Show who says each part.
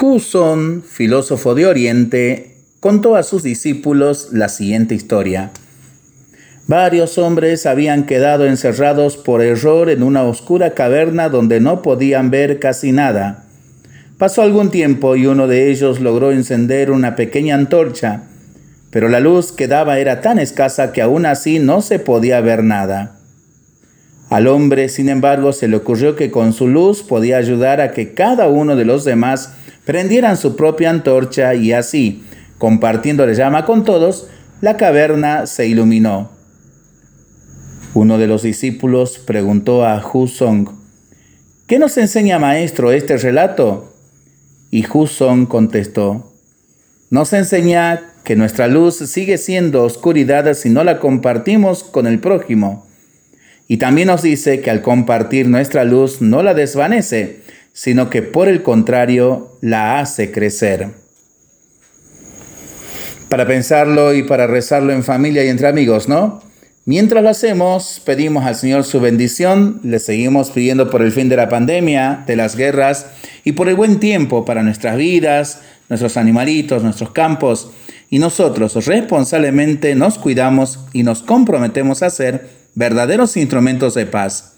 Speaker 1: Huson, filósofo de Oriente, contó a sus discípulos la siguiente historia. Varios hombres habían quedado encerrados por error en una oscura caverna donde no podían ver casi nada. Pasó algún tiempo y uno de ellos logró encender una pequeña antorcha, pero la luz que daba era tan escasa que aún así no se podía ver nada. Al hombre, sin embargo, se le ocurrió que con su luz podía ayudar a que cada uno de los demás prendieran su propia antorcha y así, compartiendo la llama con todos, la caverna se iluminó. Uno de los discípulos preguntó a Hu Song, ¿qué nos enseña maestro este relato? Y Hu Song contestó, nos enseña que nuestra luz sigue siendo oscuridad si no la compartimos con el prójimo. Y también nos dice que al compartir nuestra luz no la desvanece, sino que por el contrario la hace crecer. Para pensarlo y para rezarlo en familia y entre amigos, ¿no? Mientras lo hacemos, pedimos al Señor su bendición, le seguimos pidiendo por el fin de la pandemia, de las guerras y por el buen tiempo para nuestras vidas, nuestros animalitos, nuestros campos, y nosotros responsablemente nos cuidamos y nos comprometemos a ser verdaderos instrumentos de paz.